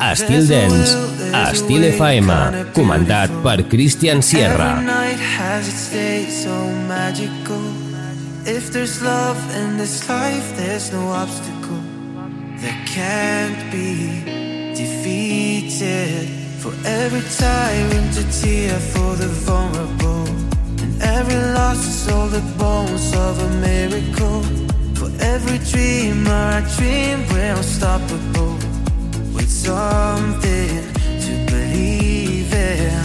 Estil Dance, Estil FM, comandat per Christian Sierra. If there's love in this life, there's no obstacle that can't be defeated. For every tyrant, a tear for the vulnerable. And every loss is all the bones of a miracle. For every dreamer, I dream we're unstoppable something to believe in.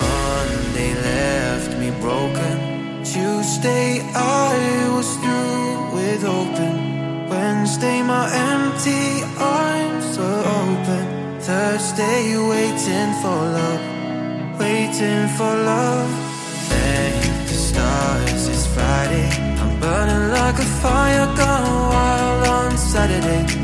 Monday left me broken. Tuesday I was through with. Wednesday my empty arms were open. Thursday waiting for love, waiting for love. Thank the stars it's Friday. I'm burning like a fire gone wild on Saturday.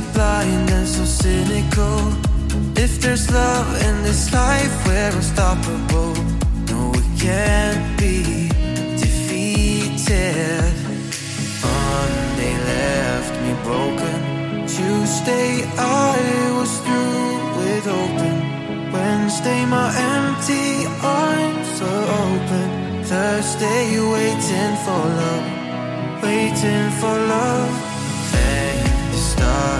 So blind and so cynical. If there's love in this life, we're unstoppable. No, we can't be defeated. Monday left me broken. Tuesday, I was through with open. Wednesday, my empty arms are open. Thursday, waiting for love, waiting for love stars, it's Friday.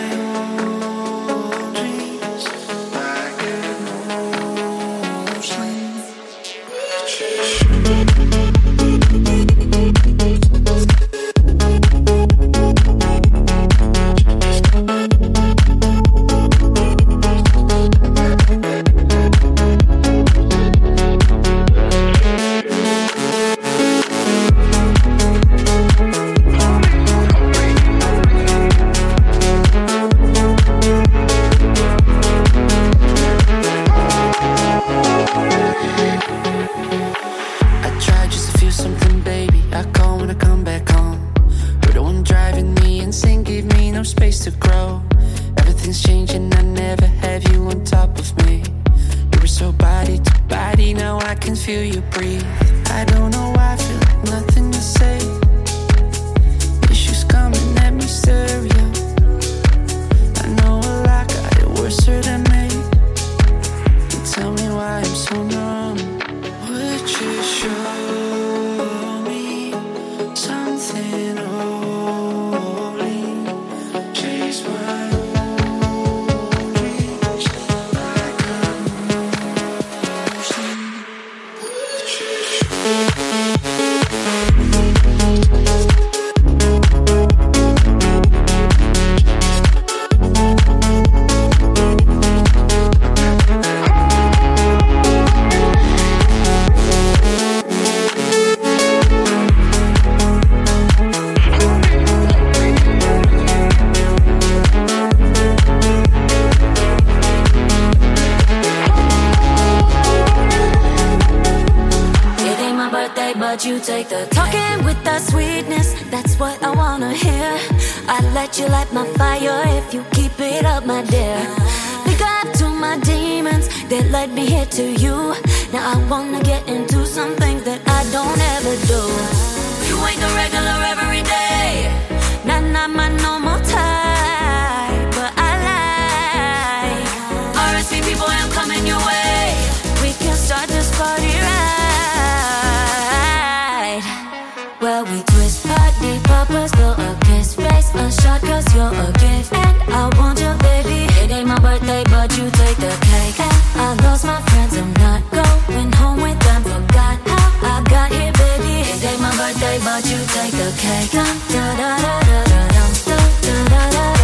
you a gift and I want you, baby. It ain't my birthday, but you take the cake. I lost my friends, I'm not going home with them. Forgot how I got here, baby. It ain't my birthday, but you take the cake. Da da da da da da da da. da.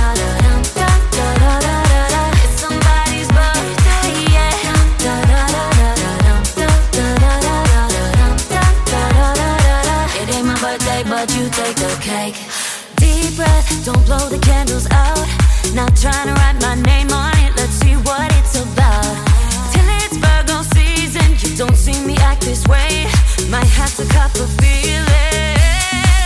breath, don't blow the candles out. Not trying to write my name on it, let's see what it's about. Till it's Virgo season, you don't see me act this way. Might have to cop a feeling.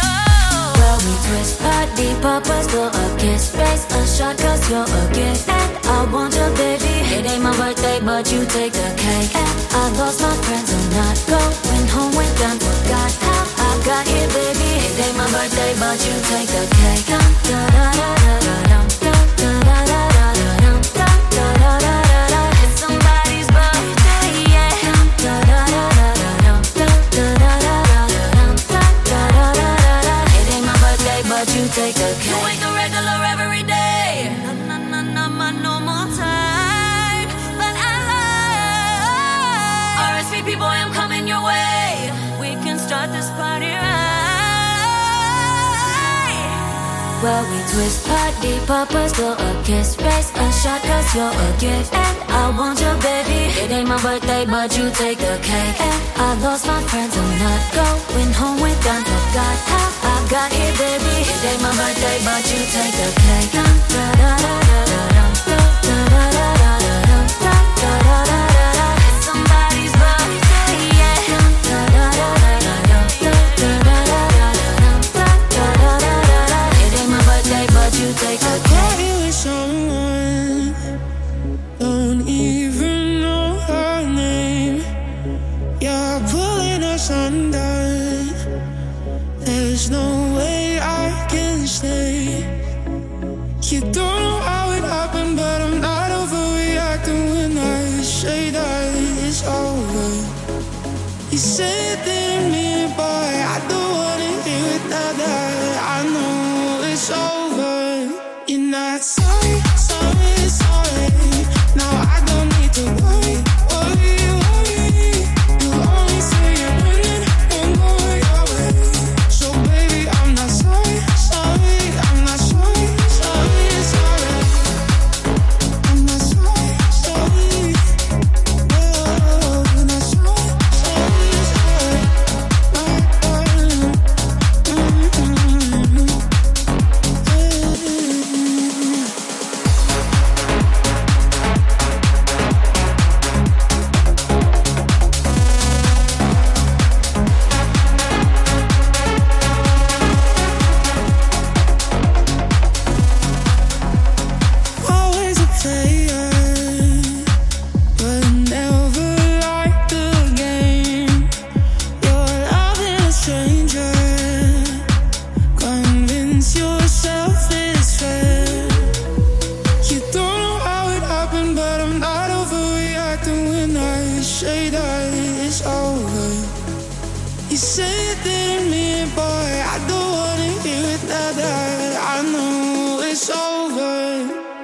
Oh. Well, we twist, party poppers, blow a kiss, raise a shot, cause you're a gift. And I want your baby, it ain't my birthday, but you take the cake. And I lost my friends, I'm not going home with them, forgot how I got here, baby. It ain't my birthday, but you take the cake. Da da da da da da da da da da da da da da da da da. It's somebody's birthday, yeah. Da da da da da da da da da da da da da da da da. It ain't my birthday, but you take the cake. Well, we twist party poppers, blow a kiss, raise a shot, cause you're a gift. And I want your baby. It ain't my birthday, but you take the cake. And I lost my friends, I'm not going home with them. Forgot how I got here, baby. It ain't my birthday, but you take the cake. Da da da da da da da da da da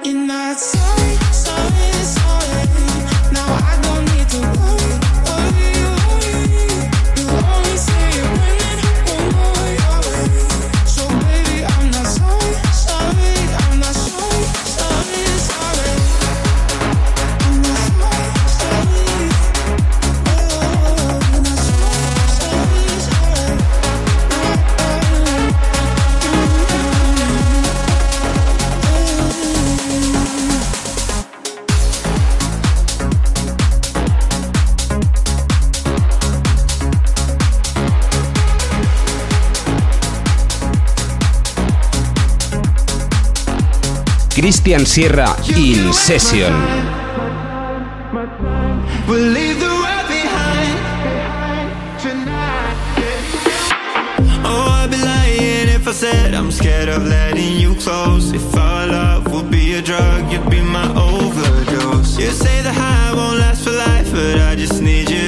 You're not I'd In Session. Oh, I said I'm scared of letting you close. If our love would be a drug, you'd be my overdose. You say the high won't last for life, but I just need you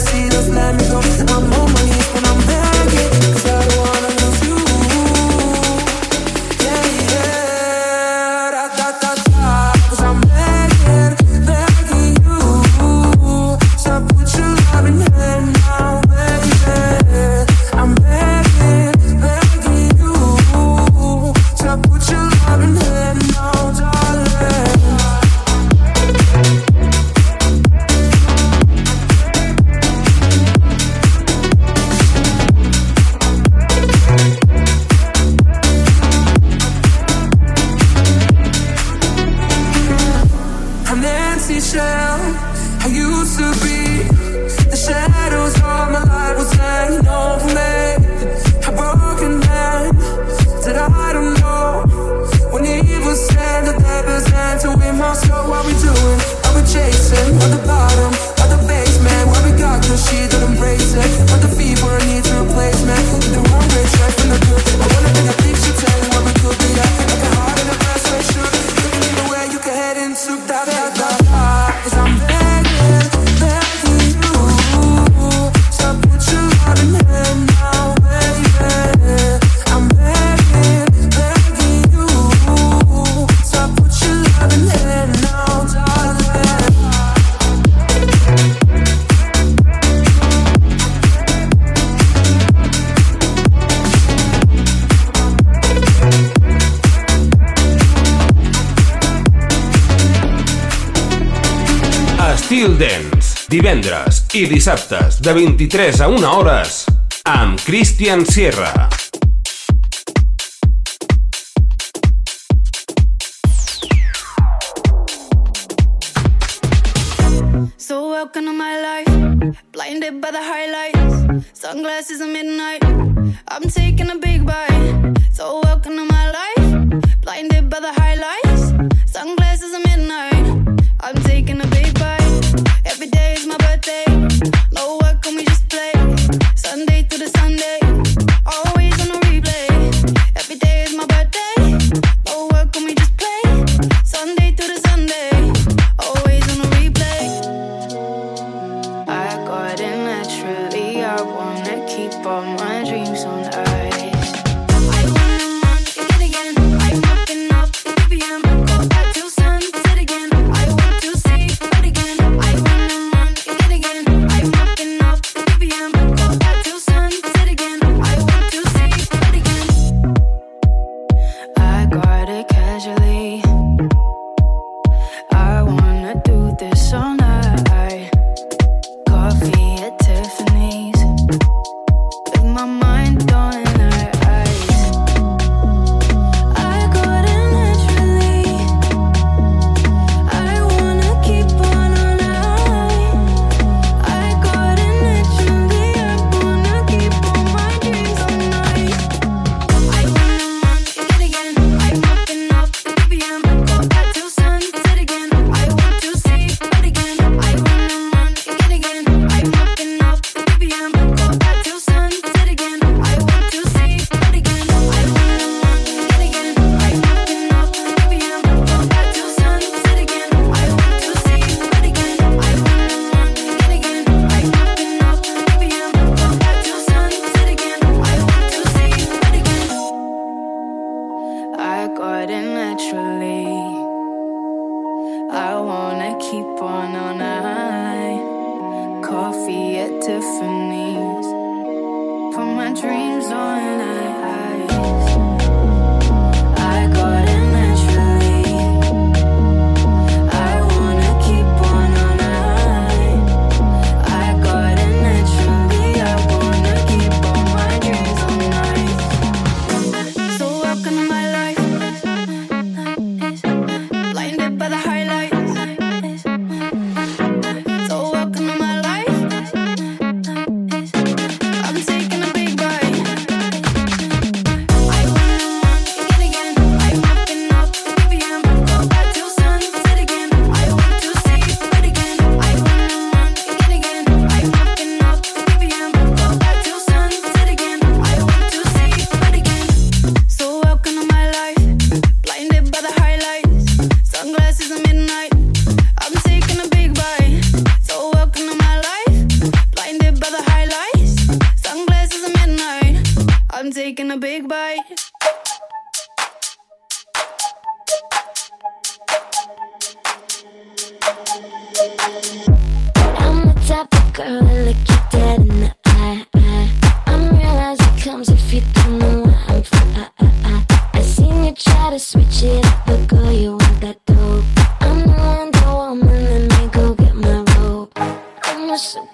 see i dissabtes de 23 a 1 hores amb Christian Sierra. So welcome to my life, blinded by the highlights, sunglasses at midnight. I'm taking a big bite. So welcome to my life, blinded by the highlights, sunglasses at midnight. I'm taking a big bite. Every day is my birthday. No work we just play. Sunday to the Sunday. Always on a replay. Every day is my birthday. No work and we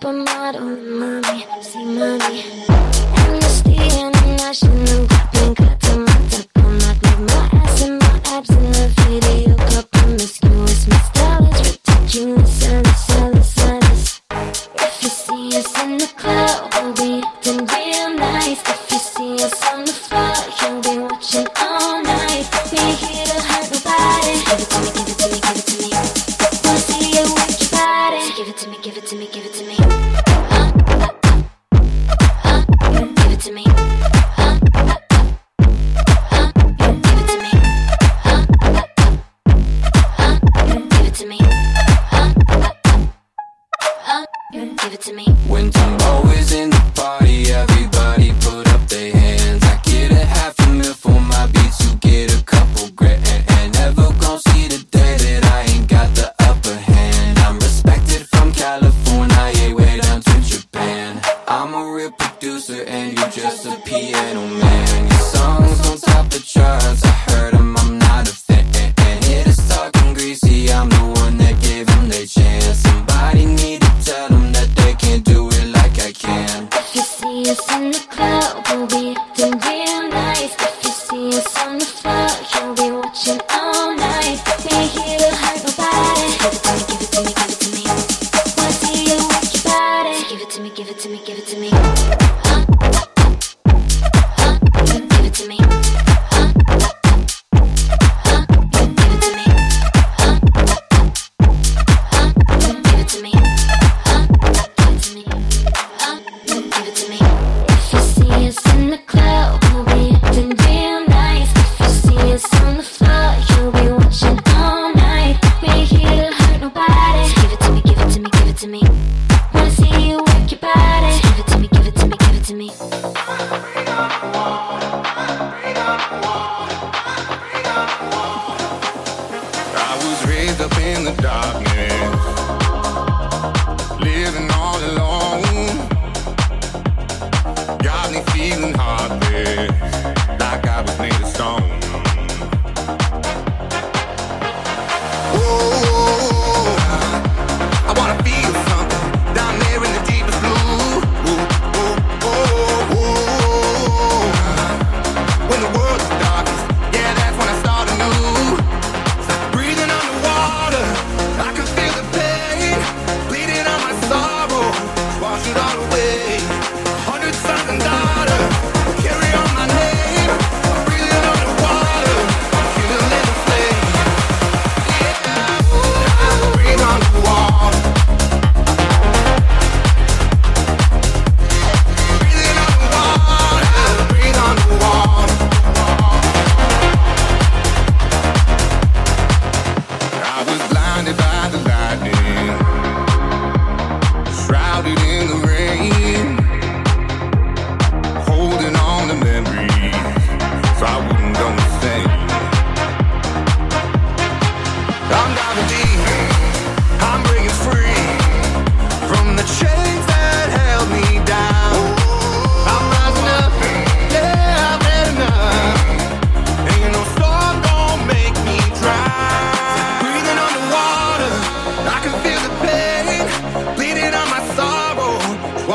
I'm a supermodel, mommy,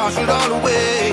wash it all away.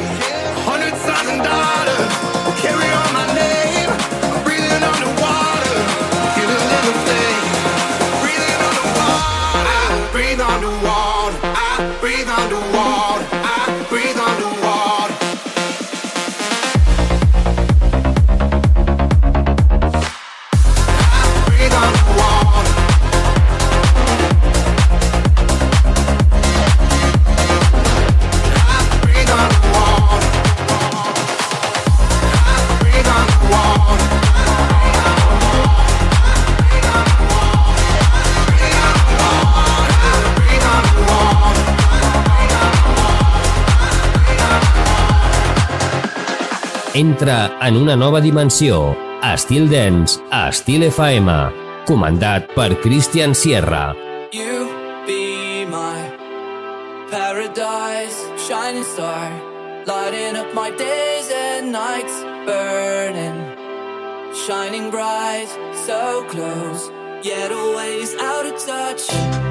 Entra en una nova dimensió. Estil Dens, Estil FM. Comandat per Christian Sierra. You be my paradise, shining star, lighting up my days and nights, burning, shining bright, so close, yet always out of touch.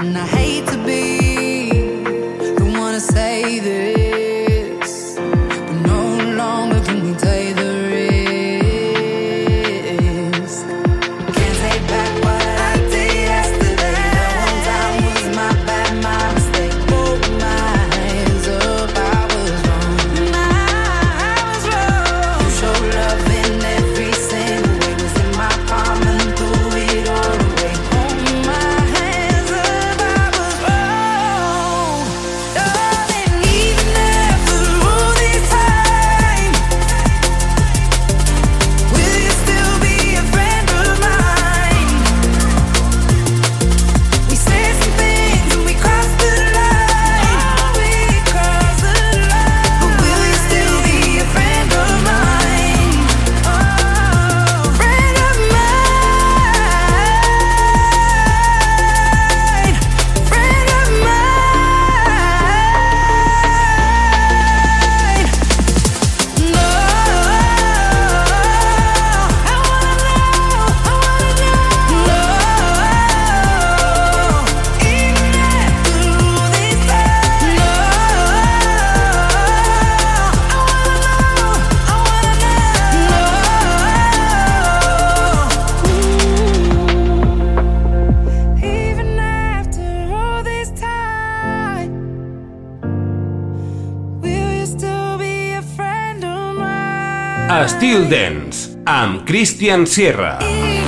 And I hate to Estil Dance, amb Christian Sierra.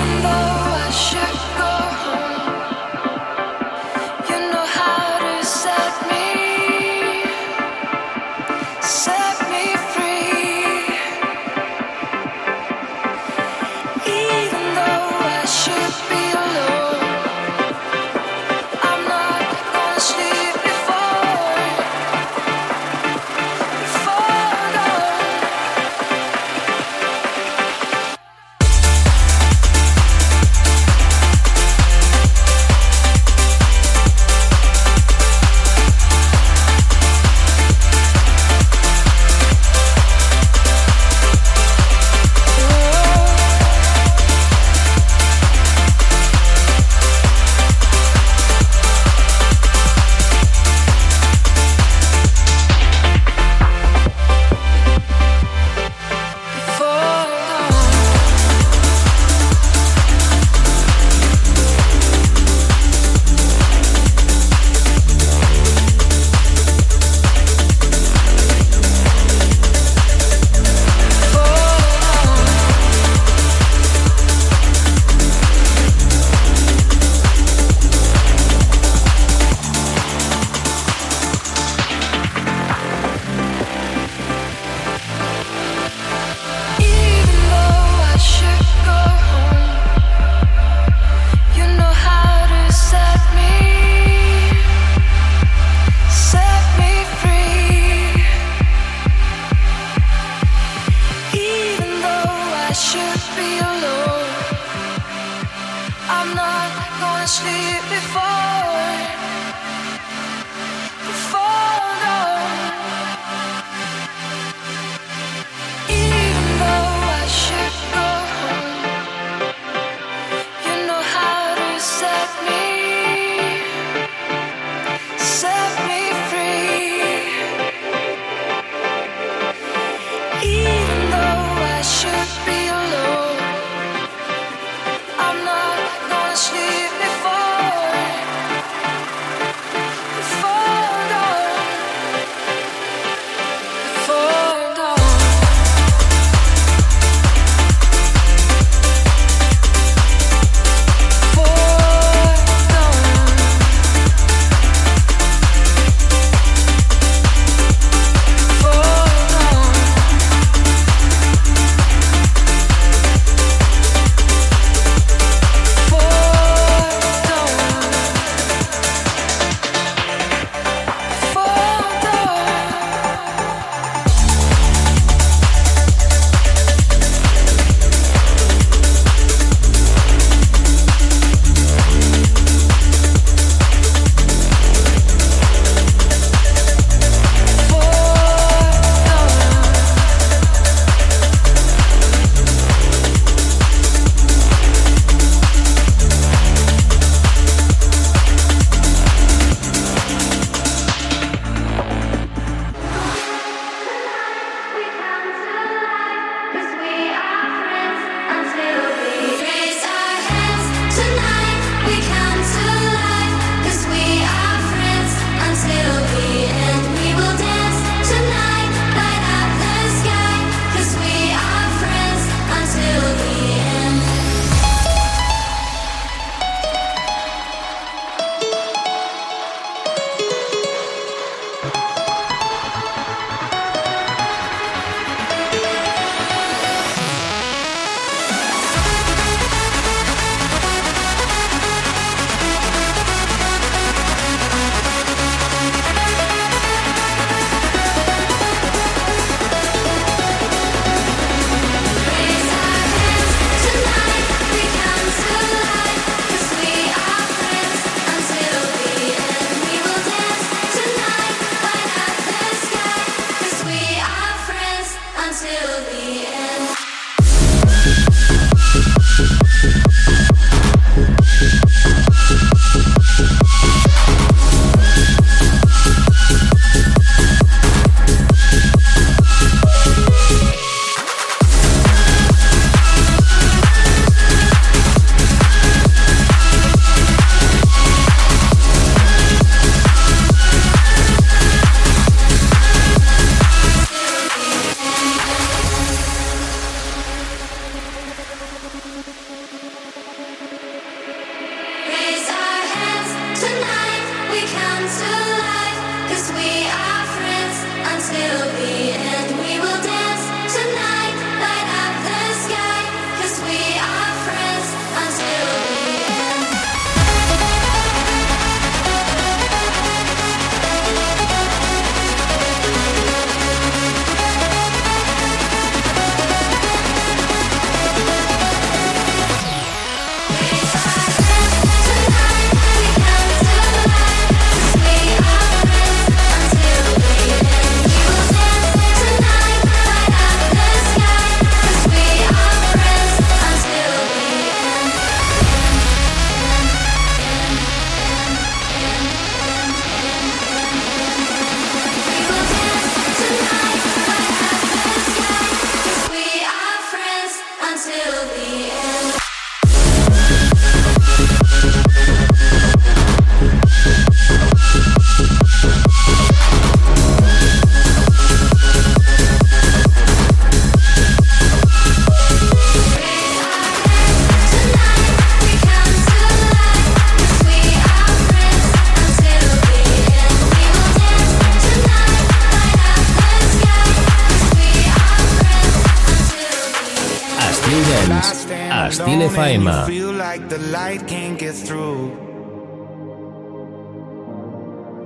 FM. Feel like the light can't get through.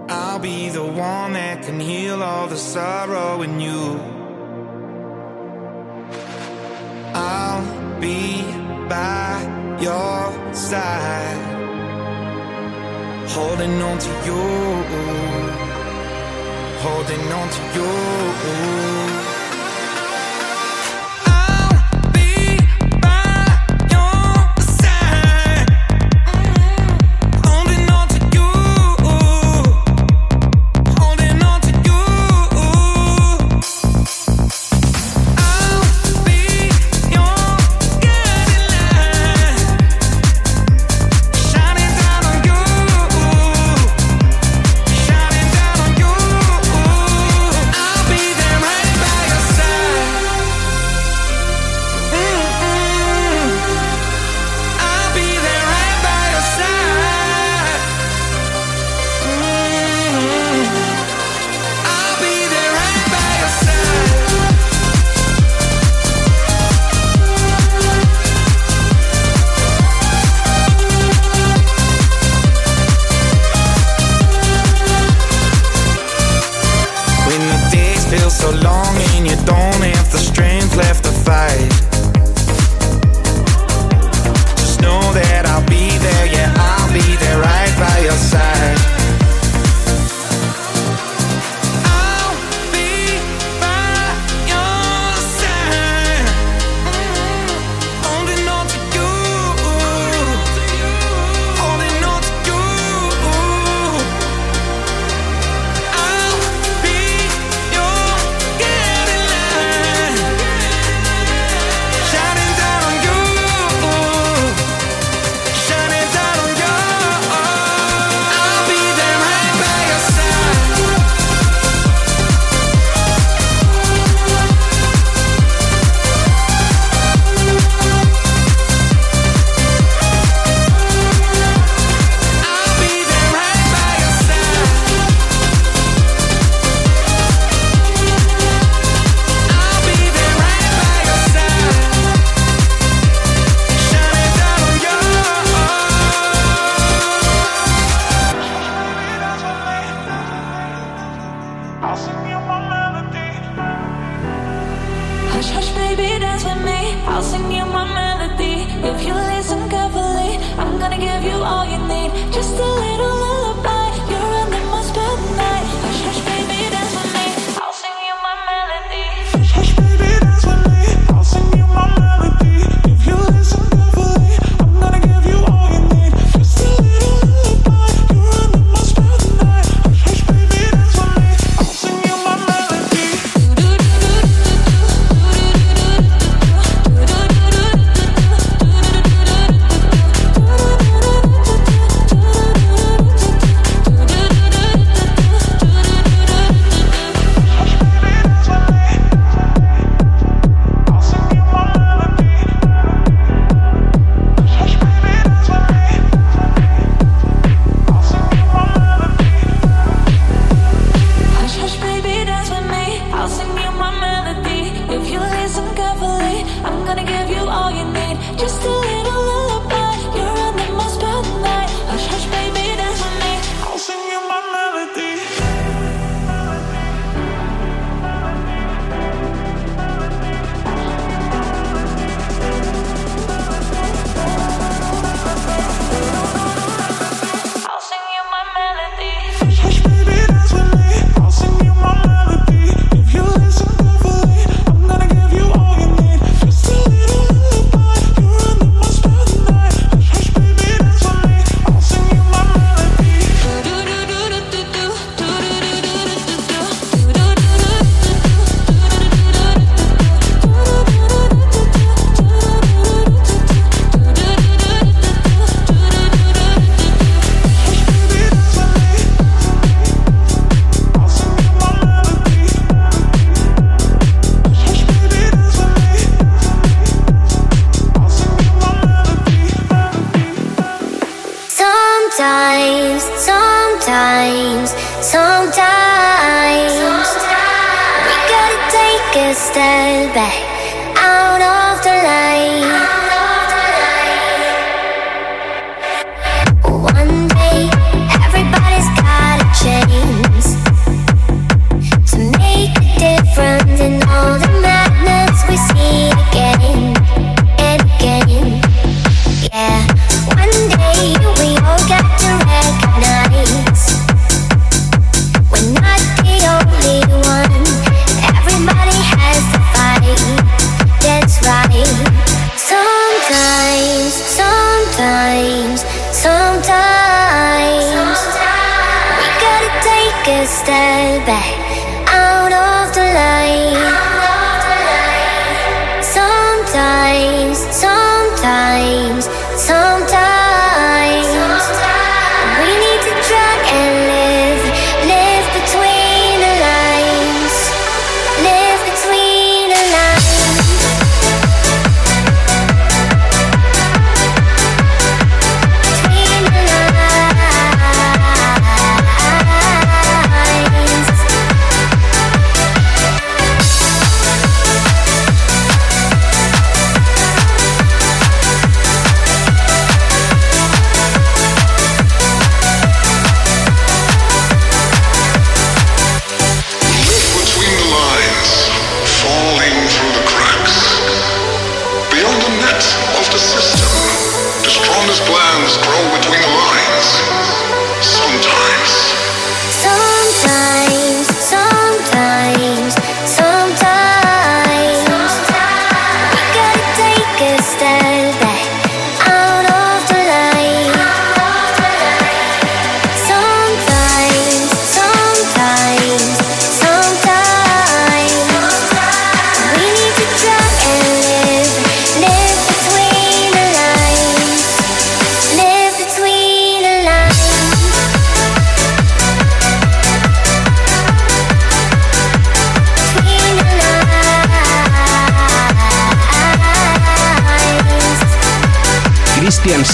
I'll be the one that can heal all the sorrow in you. I'll be by your side, holding on to you, holding on to you.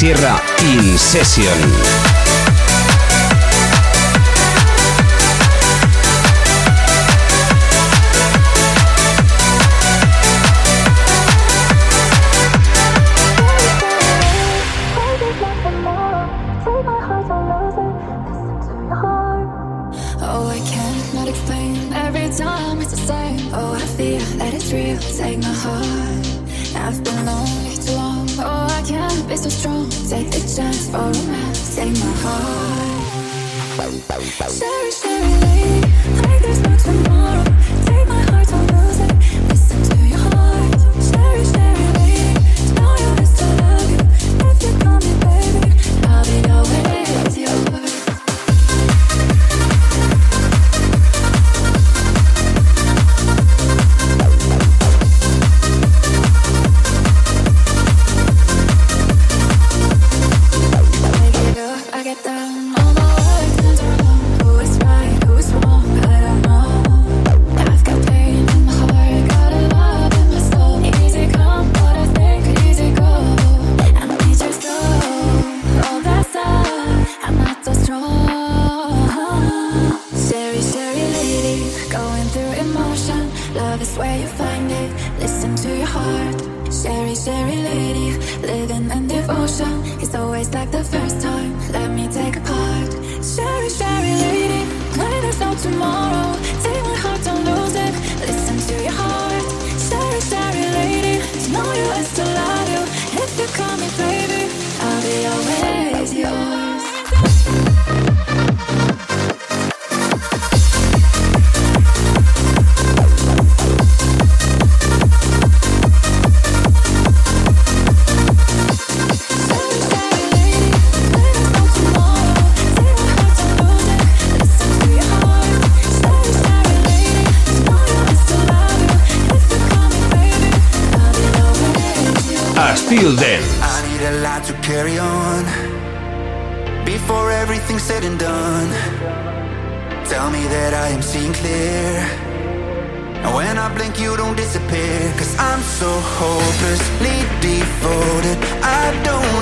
Sierra In Session. necessary, lady. Living in devotion. It's always like the first time. Let me take a part. Cheri, cheri, lady. Money, there's out tomorrow. Take my heart, don't lose it. Listen to your heart. Cheri, cheri, lady. To know you is to love you. If you call me, baby. so hopelessly devoted. I don't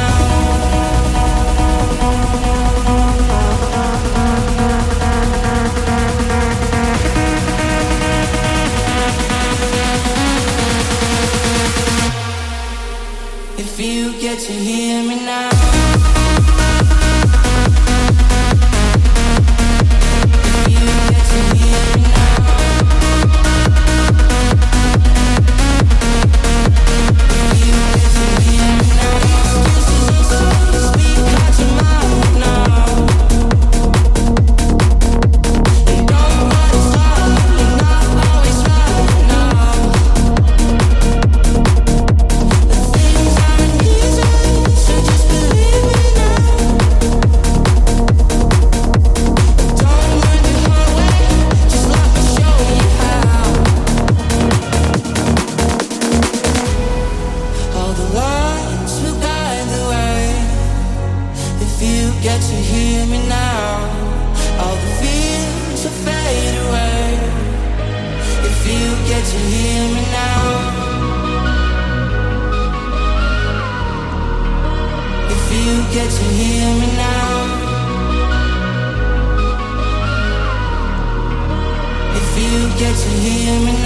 that you hear me now. get to hear me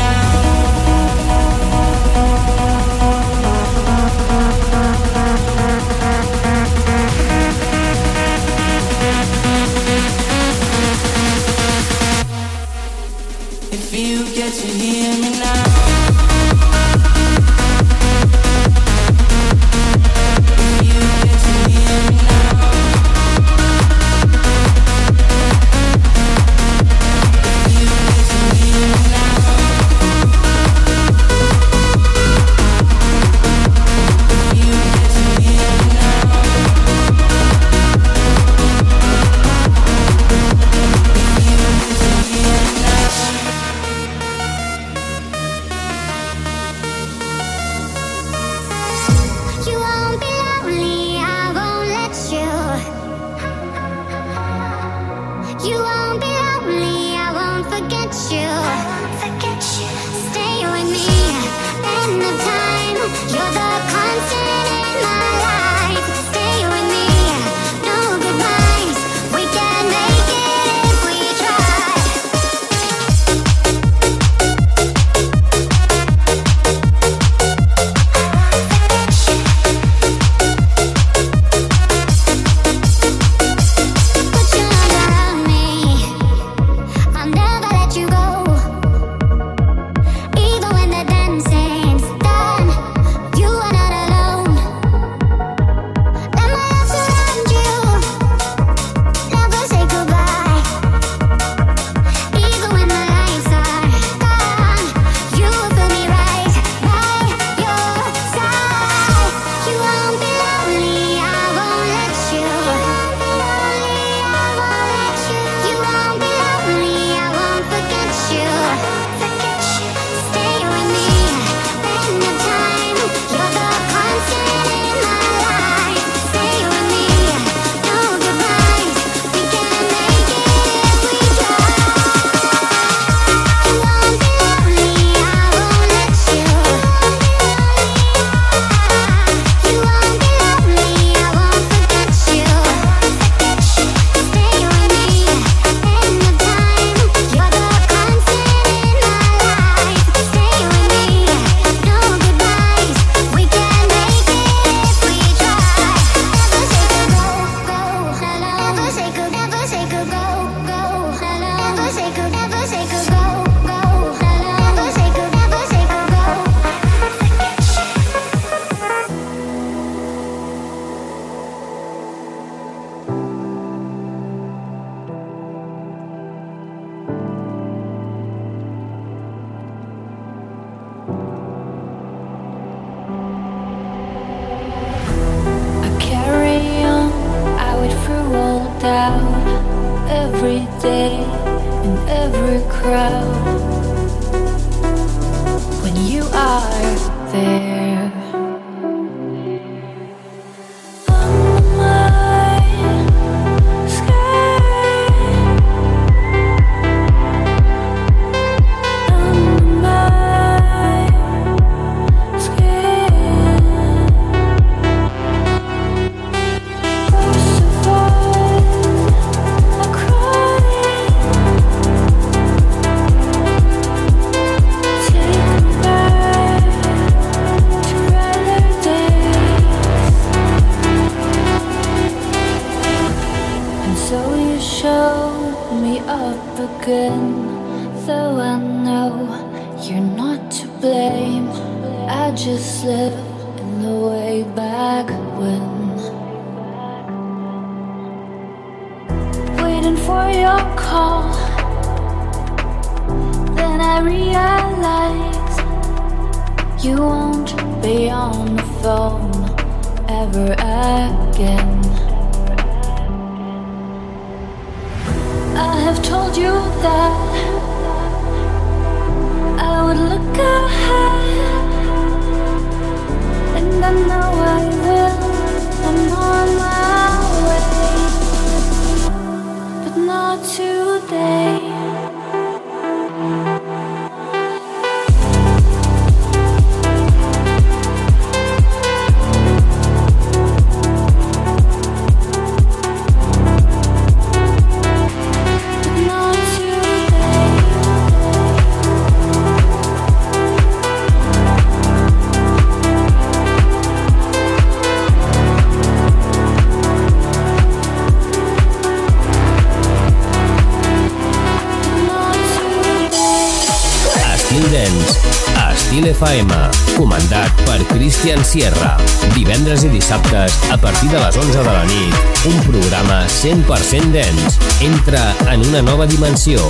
FM, comandat per Cristian Sierra. Divendres i dissabtes, a partir de les 11 de la nit, un programa 100% dens. Entra en una nova dimensió.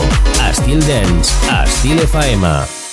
Estil dens, Estil FM.